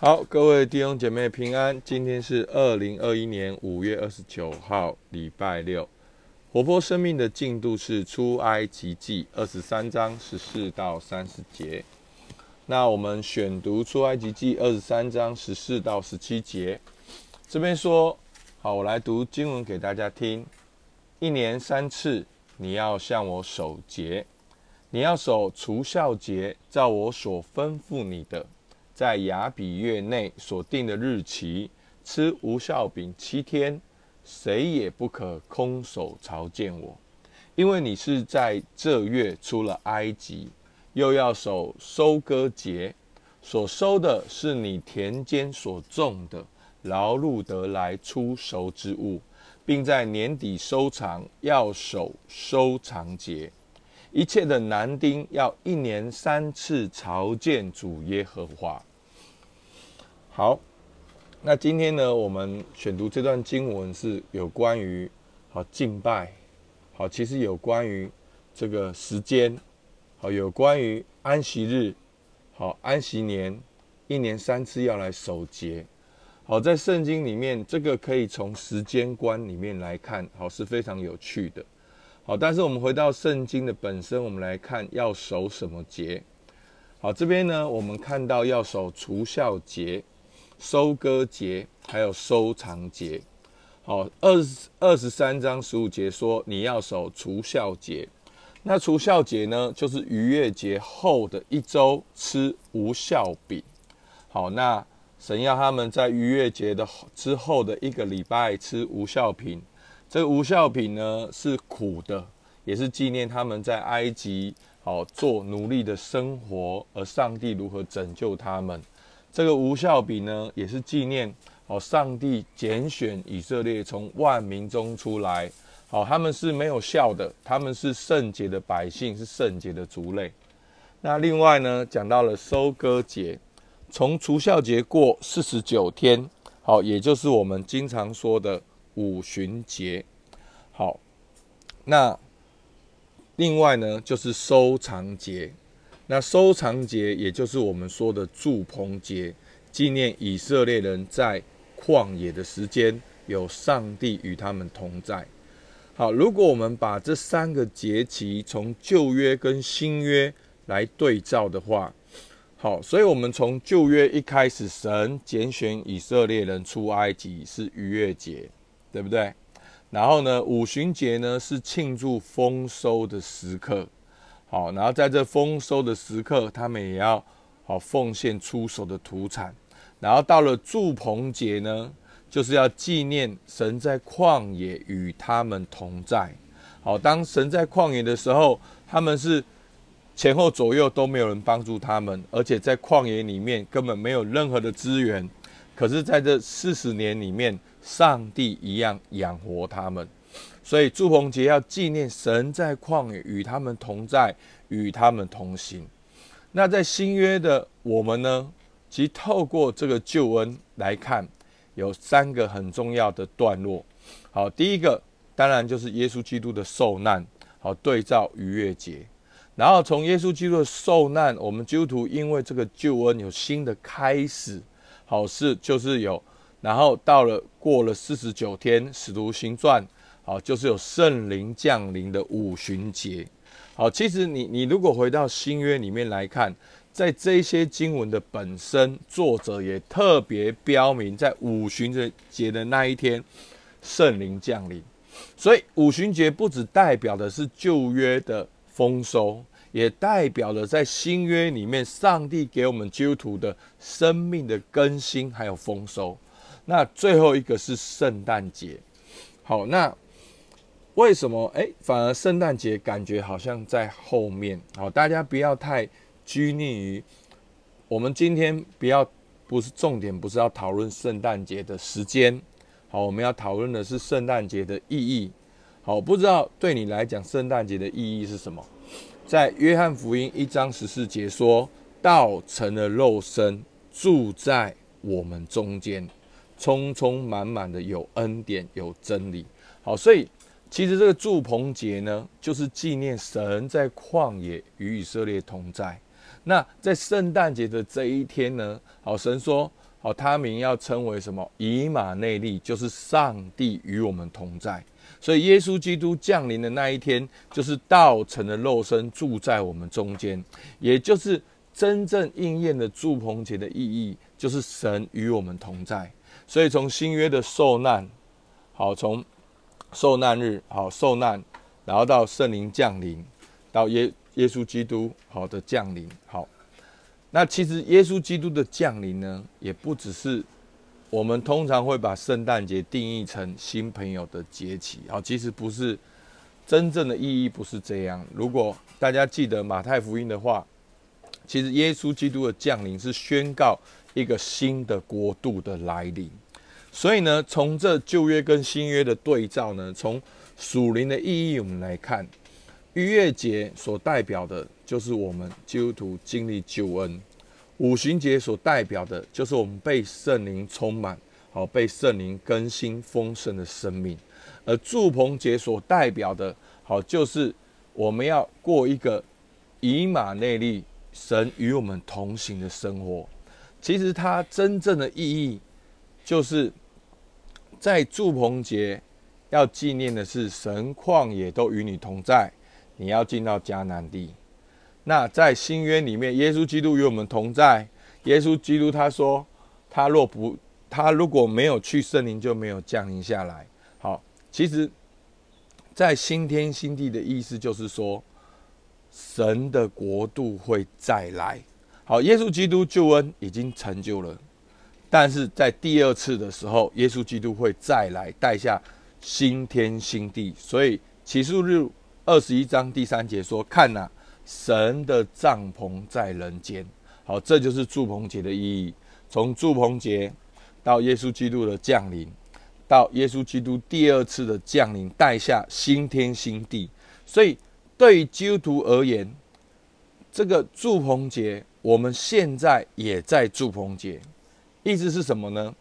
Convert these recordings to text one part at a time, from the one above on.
好，各位弟兄姐妹平安。今天是二零二一年五月二十九号，礼拜六。活泼生命的进度是出埃及记二十三章十四到三十节。那我们选读出埃及记二十三章十四到十七节。这边说，好，我来读经文给大家听。一年三次，你要向我守节，你要守除孝节，照我所吩咐你的。在雅比月内所定的日期，吃无效饼七天，谁也不可空手朝见我，因为你是在这月出了埃及，又要守收割节，所收的是你田间所种的劳碌得来出熟之物，并在年底收藏，要守收藏节。一切的男丁要一年三次朝见主耶和华。好，那今天呢，我们选读这段经文是有关于好敬拜，好，其实有关于这个时间，好，有关于安息日，好，安息年，一年三次要来守节，好，在圣经里面，这个可以从时间观里面来看，好是非常有趣的，好，但是我们回到圣经的本身，我们来看要守什么节，好，这边呢，我们看到要守除孝节。收割节还有收藏节，好，二十二十三章十五节说你要守除孝节，那除孝节呢，就是逾越节后的一周吃无孝饼。好，那神要他们在逾越节的之后的一个礼拜吃无孝品，这个无孝品呢是苦的，也是纪念他们在埃及好做奴隶的生活，而上帝如何拯救他们。这个无效比呢，也是纪念哦，上帝拣选以色列从万民中出来，好，他们是没有效的，他们是圣洁的百姓，是圣洁的族类。那另外呢，讲到了收割节，从除孝节过四十九天，好，也就是我们经常说的五旬节。好，那另外呢，就是收藏节。那收藏节，也就是我们说的祝棚节，纪念以色列人在旷野的时间，有上帝与他们同在。好，如果我们把这三个节期从旧约跟新约来对照的话，好，所以我们从旧约一开始，神拣选以色列人出埃及是逾越节，对不对？然后呢，五旬节呢是庆祝丰收的时刻。好，然后在这丰收的时刻，他们也要好奉献出手的土产。然后到了祝棚节呢，就是要纪念神在旷野与他们同在。好，当神在旷野的时候，他们是前后左右都没有人帮助他们，而且在旷野里面根本没有任何的资源。可是在这四十年里面，上帝一样养活他们。所以祝棚节要纪念神在旷野与他们同在，与他们同行。那在新约的我们呢？其实透过这个救恩来看，有三个很重要的段落。好，第一个当然就是耶稣基督的受难，好对照逾越节。然后从耶稣基督的受难，我们基督徒因为这个救恩有新的开始，好是就是有。然后到了过了四十九天，使徒行传。好，就是有圣灵降临的五旬节。好，其实你你如果回到新约里面来看，在这些经文的本身，作者也特别标明，在五旬节的那一天，圣灵降临。所以五旬节不只代表的是旧约的丰收，也代表了在新约里面，上帝给我们基督徒的生命的更新还有丰收。那最后一个是圣诞节。好，那。为什么？哎，反而圣诞节感觉好像在后面。好，大家不要太拘泥于我们今天不要不是重点，不是要讨论圣诞节的时间。好，我们要讨论的是圣诞节的意义。好，不知道对你来讲，圣诞节的意义是什么？在约翰福音一章十四节说：“道成了肉身，住在我们中间，充充满满的有恩典，有真理。”好，所以。其实这个祝棚节呢，就是纪念神在旷野与以色列同在。那在圣诞节的这一天呢，好，神说：“好，他名要称为什么？以马内利，就是上帝与我们同在。所以耶稣基督降临的那一天，就是道成的肉身住在我们中间，也就是真正应验的祝棚节的意义，就是神与我们同在。所以从新约的受难，好，从受难日，好受难，然后到圣灵降临，到耶耶稣基督好的降临，好。那其实耶稣基督的降临呢，也不只是我们通常会把圣诞节定义成新朋友的节期好，其实不是真正的意义不是这样。如果大家记得马太福音的话，其实耶稣基督的降临是宣告一个新的国度的来临。所以呢，从这旧约跟新约的对照呢，从属灵的意义我们来看，逾越节所代表的。就是我们基督徒经历救恩，五旬节所代表的，就是我们被圣灵充满，好被圣灵更新丰盛的生命；而祝棚节所代表的，好就是我们要过一个以马内利、神与我们同行的生活。其实它真正的意义，就是在祝棚节要纪念的是神旷野都与你同在，你要进到迦南地。那在新约里面，耶稣基督与我们同在。耶稣基督他说：“他若不，他如果没有去，圣灵就没有降临下来。”好，其实，在新天新地的意思就是说，神的国度会再来。好，耶稣基督救恩已经成就了，但是在第二次的时候，耶稣基督会再来带下新天新地。所以启示录二十一章第三节说：“看呐。”神的帐篷在人间，好，这就是祝棚节的意义。从祝棚节到耶稣基督的降临，到耶稣基督第二次的降临，带下新天新地。所以，对于基督徒而言，这个祝棚节，我们现在也在祝棚节。意思是什么呢？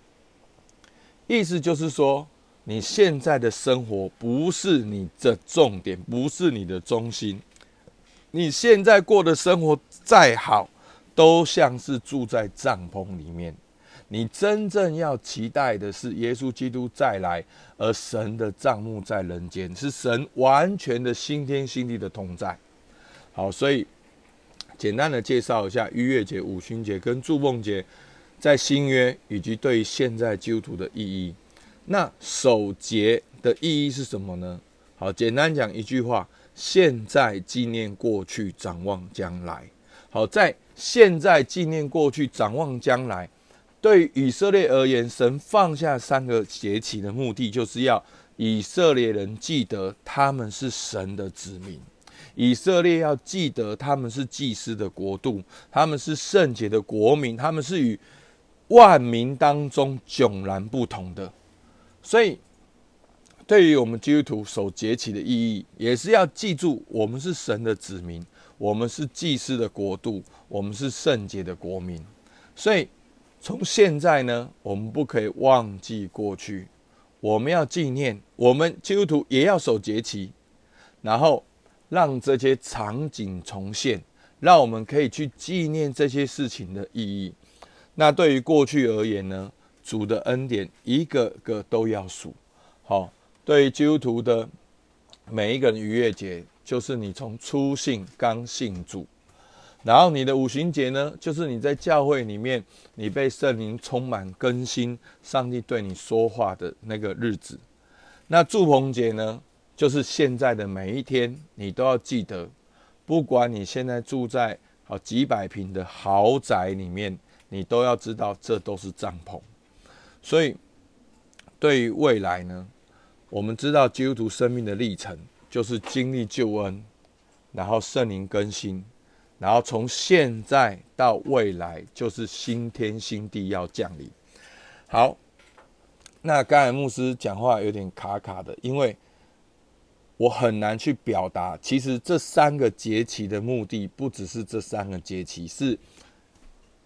意思就是说，你现在的生活不是你的重点，不是你的中心。你现在过的生活再好，都像是住在帐篷里面。你真正要期待的是耶稣基督再来，而神的帐幕在人间，是神完全的新天新地的同在。好，所以简单的介绍一下逾越节、五旬节跟祝梦节在新约以及对现在基督徒的意义。那守节的意义是什么呢？好，简单讲一句话。现在纪念过去，展望将来。好，在现在纪念过去，展望将来。对以色列而言，神放下三个节期的目的，就是要以色列人记得他们是神的子民，以色列要记得他们是祭司的国度，他们是圣洁的国民，他们是与万民当中迥然不同的。所以。对于我们基督徒守节期的意义，也是要记住，我们是神的子民，我们是祭司的国度，我们是圣洁的国民。所以，从现在呢，我们不可以忘记过去，我们要纪念，我们基督徒也要守节期，然后让这些场景重现，让我们可以去纪念这些事情的意义。那对于过去而言呢，主的恩典一个个都要数，好。对于基督徒的每一个人，逾越节就是你从初信刚信主，然后你的五旬节呢，就是你在教会里面，你被圣灵充满更新，上帝对你说话的那个日子。那祝棚节呢，就是现在的每一天，你都要记得，不管你现在住在好几百平的豪宅里面，你都要知道这都是帐篷。所以，对于未来呢？我们知道基督徒生命的历程，就是经历救恩，然后圣灵更新，然后从现在到未来，就是新天新地要降临。好，那刚才牧师讲话有点卡卡的，因为我很难去表达。其实这三个节期的目的，不只是这三个节期，是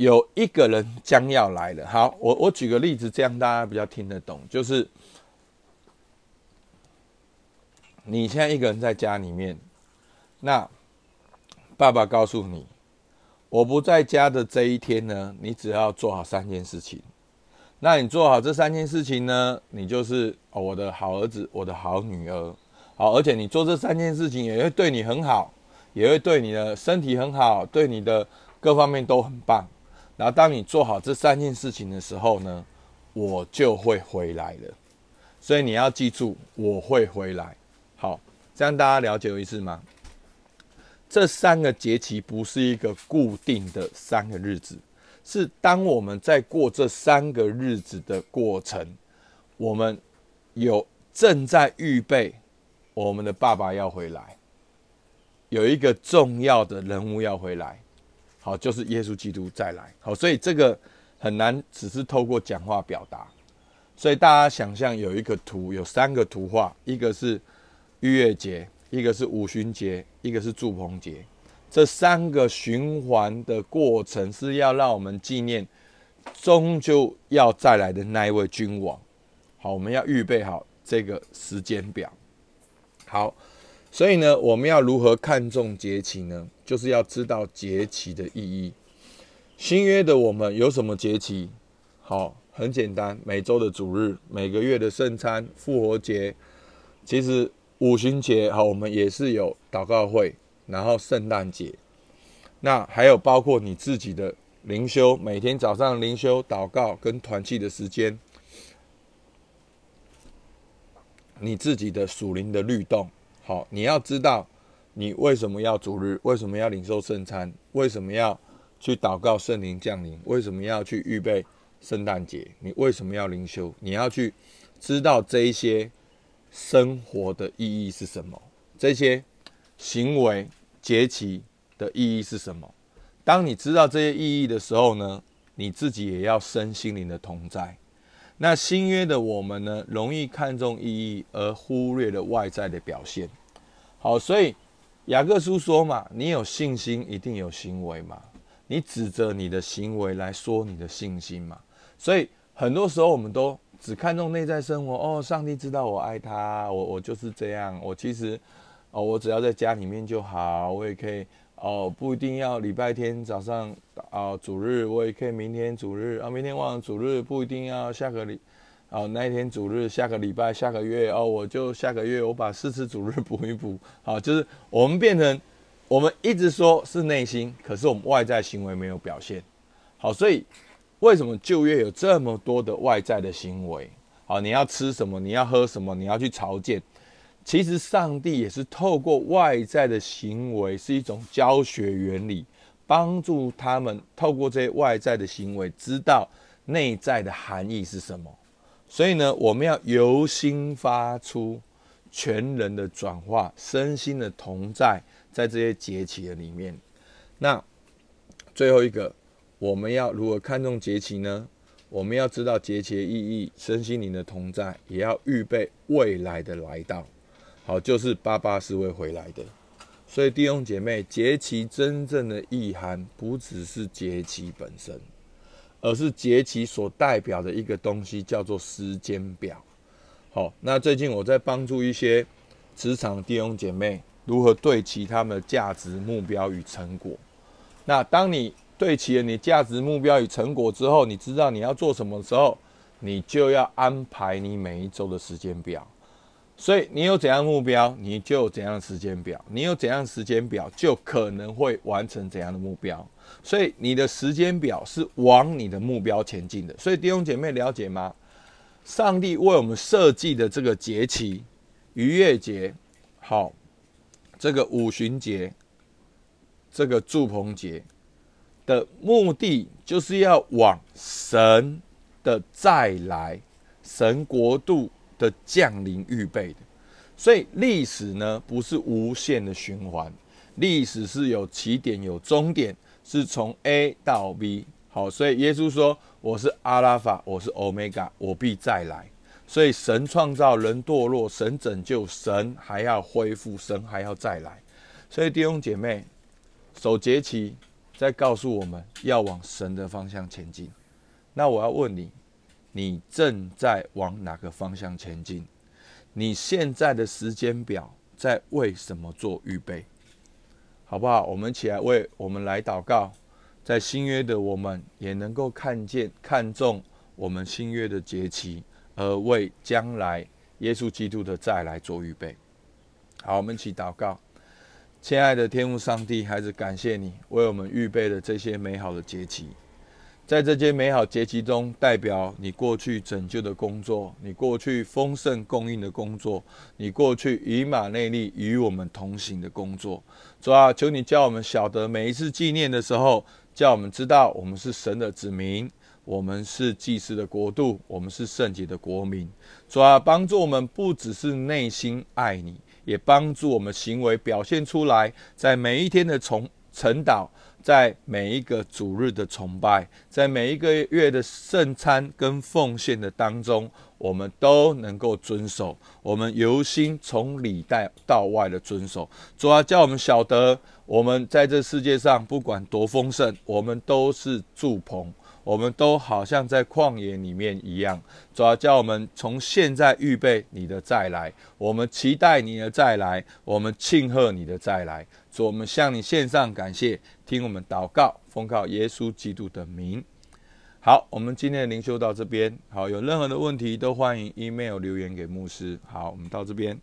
有一个人将要来了。好，我我举个例子，这样大家比较听得懂，就是。你现在一个人在家里面，那爸爸告诉你，我不在家的这一天呢，你只要做好三件事情。那你做好这三件事情呢，你就是我的好儿子，我的好女儿。好，而且你做这三件事情也会对你很好，也会对你的身体很好，对你的各方面都很棒。然后当你做好这三件事情的时候呢，我就会回来了。所以你要记住，我会回来。好，这样大家了解有意思吗？这三个节期不是一个固定的三个日子，是当我们在过这三个日子的过程，我们有正在预备。我们的爸爸要回来，有一个重要的人物要回来，好，就是耶稣基督再来。好，所以这个很难只是透过讲话表达。所以大家想象有一个图，有三个图画，一个是逾越节，一个是五旬节，一个是祝棚节。这三个循环的过程是要让我们纪念终究要再来的那一位君王。好，我们要预备好这个时间表。好，所以呢，我们要如何看重节期呢？就是要知道节期的意义。新约的我们有什么节期？好，很简单，每周的主日，每个月的圣餐，复活节。其实五旬节，好，我们也是有祷告会，然后圣诞节。那还有包括你自己的灵修，每天早上灵修、祷告跟团契的时间。你自己的属灵的律动，好，你要知道你为什么要主日，为什么要领受圣餐，为什么要去祷告圣灵降临，为什么要去预备圣诞节，你为什么要灵修？你要去知道这一些生活的意义是什么，这些行为节期的意义是什么？当你知道这些意义的时候呢，你自己也要生心灵的同在。那新约的我们呢，容易看重意义而忽略了外在的表现。好，所以雅各书说嘛，你有信心一定有行为嘛，你指着你的行为来说你的信心嘛。所以很多时候我们都只看重内在生活。哦，上帝知道我爱他，我我就是这样。我其实哦，我只要在家里面就好，我也可以。哦，不一定要礼拜天早上啊，主日我也可以明天主日啊，明天忘了主日不一定要下个礼，哦那一天主日下个礼拜下个月哦，我就下个月我把四次主日 补一补，好，就是我们变成我们一直说是内心，可是我们外在行为没有表现，好，所以为什么旧约有这么多的外在的行为？好，你要吃什么？你要喝什么？你要去朝见？其实上帝也是透过外在的行为，是一种教学原理，帮助他们透过这些外在的行为，知道内在的含义是什么。所以呢，我们要由心发出全人的转化，身心的同在，在这些节气的里面。那最后一个，我们要如何看重节气呢？我们要知道节气的意义，身心灵的同在，也要预备未来的来到。好，就是爸爸是会回来的，所以弟兄姐妹，节气真正的意涵不只是节气本身，而是节期所代表的一个东西，叫做时间表。好，那最近我在帮助一些职场弟兄姐妹如何对齐他们的价值目标与成果。那当你对齐了你价值目标与成果之后，你知道你要做什么时候，你就要安排你每一周的时间表。所以你有怎样目标，你就怎样的时间表；你有怎样时间表，就可能会完成怎样的目标。所以你的时间表是往你的目标前进的。所以弟兄姐妹了解吗？上帝为我们设计的这个节期——逾越节，好，这个五旬节，这个祝棚节的目的，就是要往神的再来，神国度。的降临预备的，所以历史呢不是无限的循环，历史是有起点有终点，是从 A 到 B。好，所以耶稣说：“我是阿拉法，我是欧米伽，我必再来。”所以神创造人堕落，神拯救，神还要恢复，神还要再来。所以弟兄姐妹，守节期在告诉我们要往神的方向前进。那我要问你。你正在往哪个方向前进？你现在的时间表在为什么做预备？好不好？我们起来为我们来祷告，在新约的我们也能够看见、看重我们新约的节期，而为将来耶稣基督的再来做预备。好，我们一起祷告，亲爱的天父上帝，还是感谢你为我们预备的这些美好的节期。在这些美好节期中，代表你过去拯救的工作，你过去丰盛供应的工作，你过去以马内利与我们同行的工作。主啊，求你叫我们晓得，每一次纪念的时候，叫我们知道我们是神的子民，我们是祭司的国度，我们是圣洁的国民。主啊，帮助我们不只是内心爱你，也帮助我们行为表现出来，在每一天的从晨祷。在每一个主日的崇拜，在每一个月的圣餐跟奉献的当中，我们都能够遵守。我们由心从里带到外的遵守。主啊，叫我们晓得，我们在这世界上不管多丰盛，我们都是住棚。我们都好像在旷野里面一样，主要叫我们从现在预备你的再来，我们期待你的再来，我们庆贺你的再来。主，我们向你献上感谢，听我们祷告，奉靠耶稣基督的名。好，我们今天的灵修到这边。好，有任何的问题都欢迎 email 留言给牧师。好，我们到这边。